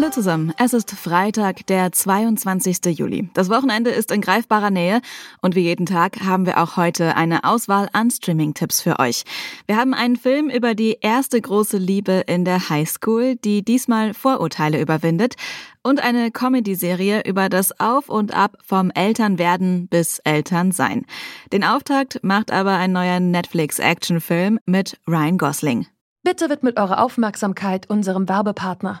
Hallo zusammen, es ist Freitag, der 22. Juli. Das Wochenende ist in greifbarer Nähe und wie jeden Tag haben wir auch heute eine Auswahl an Streaming-Tipps für euch. Wir haben einen Film über die erste große Liebe in der Highschool, die diesmal Vorurteile überwindet und eine Comedy-Serie über das Auf und Ab vom Elternwerden bis Elternsein. Den Auftakt macht aber ein neuer Netflix-Actionfilm mit Ryan Gosling. Bitte widmet eure Aufmerksamkeit unserem Werbepartner.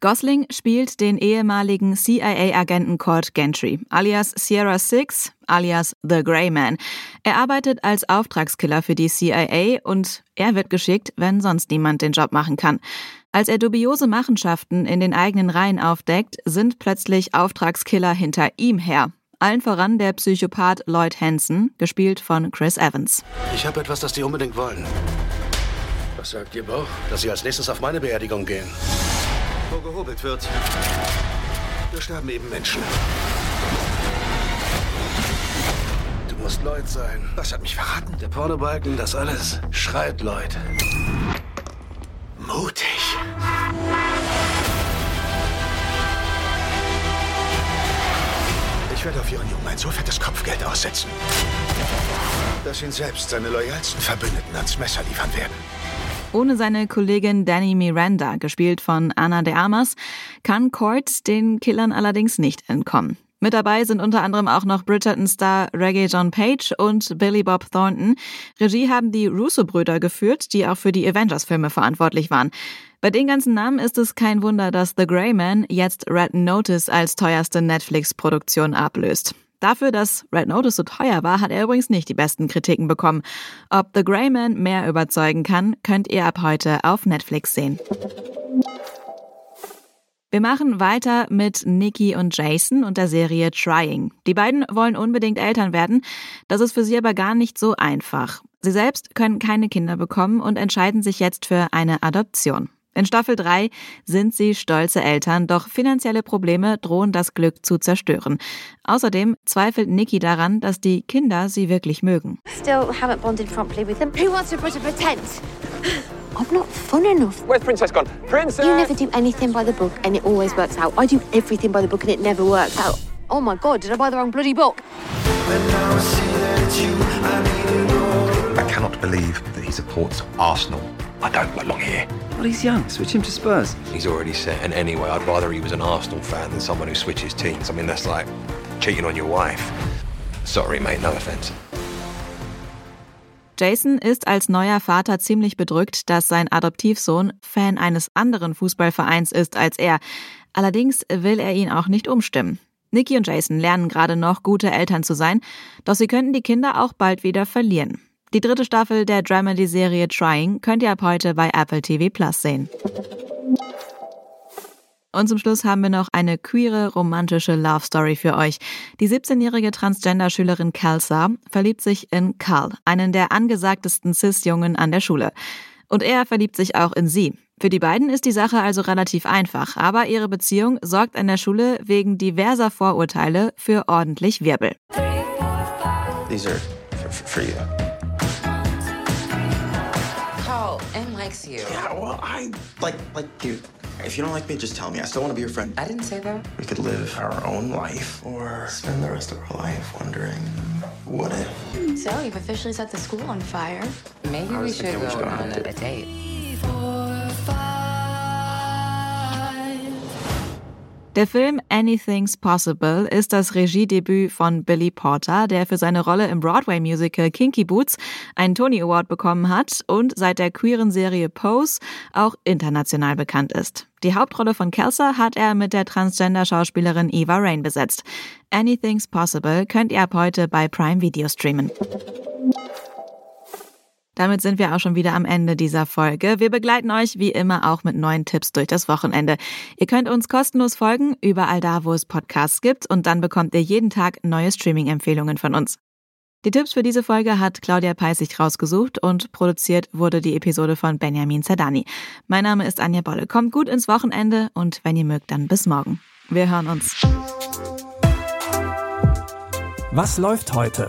Gosling spielt den ehemaligen CIA-Agenten Cord Gentry, alias Sierra Six, alias The Grey Man. Er arbeitet als Auftragskiller für die CIA und er wird geschickt, wenn sonst niemand den Job machen kann. Als er dubiose Machenschaften in den eigenen Reihen aufdeckt, sind plötzlich Auftragskiller hinter ihm her. Allen voran der Psychopath Lloyd Hansen, gespielt von Chris Evans. Ich habe etwas, das die unbedingt wollen. Was sagt Ihr Bauch? Dass Sie als nächstes auf meine Beerdigung gehen. Wo gehobelt wird, da sterben eben Menschen. Du musst Lloyd sein. Was hat mich verraten? Der Pornobalken, das alles. Schreit Lloyd. Mutig. Ich werde auf Ihren Jungen ein so fettes Kopfgeld aussetzen, dass ihn selbst seine loyalsten Verbündeten ans Messer liefern werden. Ohne seine Kollegin Danny Miranda, gespielt von Anna de Armas, kann Cord den Killern allerdings nicht entkommen. Mit dabei sind unter anderem auch noch Bridgerton-Star Reggae John Page und Billy Bob Thornton. Regie haben die Russo-Brüder geführt, die auch für die Avengers-Filme verantwortlich waren. Bei den ganzen Namen ist es kein Wunder, dass The Grey Man jetzt Red Notice als teuerste Netflix-Produktion ablöst. Dafür, dass Red Notice so teuer war, hat er übrigens nicht die besten Kritiken bekommen. Ob The Grey Man mehr überzeugen kann, könnt ihr ab heute auf Netflix sehen. Wir machen weiter mit Nikki und Jason und der Serie Trying. Die beiden wollen unbedingt Eltern werden. Das ist für sie aber gar nicht so einfach. Sie selbst können keine Kinder bekommen und entscheiden sich jetzt für eine Adoption. In Staffel 3 sind sie stolze Eltern, doch finanzielle Probleme drohen das Glück zu zerstören. Außerdem zweifelt Nikki daran, dass die Kinder sie wirklich mögen. Still haven't bonded properly with them. Who wants to pretend? I'm not fun enough. Where's Princess gone? Princess! You never do anything by the book and it always works out. I do everything by the book and it never works out. Oh my god, did I buy the wrong bloody book? I cannot believe that he supports Arsenal. I don't belong here. Well, he's young. Switch him to Spurs. He's already set, and anyway, I'd rather he was an Arsenal fan than someone who switches teams. I mean, that's like cheating on your wife. Sorry, mate, no offense. Jason ist als neuer Vater ziemlich bedrückt, dass sein Adoptivsohn Fan eines anderen Fußballvereins ist als er. Allerdings will er ihn auch nicht umstimmen. Nikki und Jason lernen gerade noch, gute Eltern zu sein, doch sie könnten die Kinder auch bald wieder verlieren. Die dritte Staffel der Dramedy-Serie Trying könnt ihr ab heute bei Apple TV Plus sehen. Und zum Schluss haben wir noch eine queere, romantische Love Story für euch. Die 17-jährige Transgender-Schülerin Kelsa verliebt sich in Carl, einen der angesagtesten Cis-Jungen an der Schule. Und er verliebt sich auch in sie. Für die beiden ist die Sache also relativ einfach, aber ihre Beziehung sorgt an der Schule wegen diverser Vorurteile für ordentlich Wirbel. These are for, for you. M likes you. Yeah, well, I like like you. If you don't like me, just tell me. I still want to be your friend. I didn't say that. We could live our own life or spend the rest of our life wondering what if. So, you've officially set the school on fire. Maybe we should thinking we go should go on on a, a date. Der Film Anything's Possible ist das Regiedebüt von Billy Porter, der für seine Rolle im Broadway-Musical Kinky Boots einen Tony Award bekommen hat und seit der queeren Serie Pose auch international bekannt ist. Die Hauptrolle von Kelsa hat er mit der Transgender-Schauspielerin Eva Rain besetzt. Anything's Possible könnt ihr ab heute bei Prime Video streamen. Damit sind wir auch schon wieder am Ende dieser Folge. Wir begleiten euch wie immer auch mit neuen Tipps durch das Wochenende. Ihr könnt uns kostenlos folgen, überall da, wo es Podcasts gibt und dann bekommt ihr jeden Tag neue Streaming-Empfehlungen von uns. Die Tipps für diese Folge hat Claudia Peissig rausgesucht und produziert wurde die Episode von Benjamin Zerdani. Mein Name ist Anja Bolle. Kommt gut ins Wochenende und wenn ihr mögt, dann bis morgen. Wir hören uns. Was läuft heute?